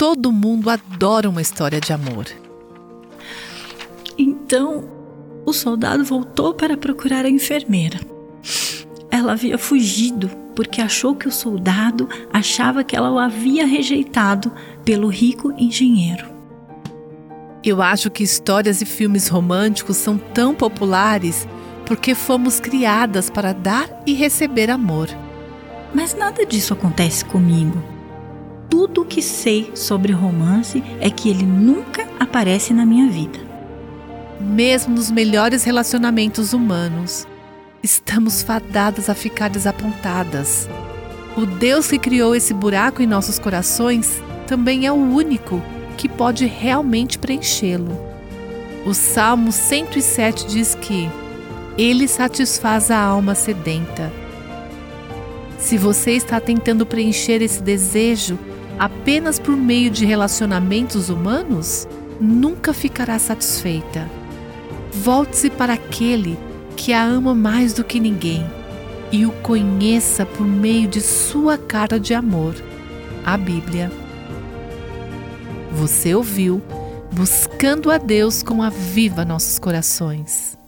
todo mundo adora uma história de amor. Então, o soldado voltou para procurar a enfermeira. Ela havia fugido porque achou que o soldado achava que ela o havia rejeitado pelo rico engenheiro. Eu acho que histórias e filmes românticos são tão populares porque fomos criadas para dar e receber amor. Mas nada disso acontece comigo. Tudo o que sei sobre romance é que ele nunca aparece na minha vida. Mesmo nos melhores relacionamentos humanos, estamos fadadas a ficar desapontadas. O Deus que criou esse buraco em nossos corações também é o único que pode realmente preenchê-lo. O Salmo 107 diz que Ele satisfaz a alma sedenta. Se você está tentando preencher esse desejo apenas por meio de relacionamentos humanos, nunca ficará satisfeita. Volte-se para aquele que a ama mais do que ninguém e o conheça por meio de sua cara de amor, a Bíblia. Você ouviu Buscando a Deus com a Viva Nossos Corações.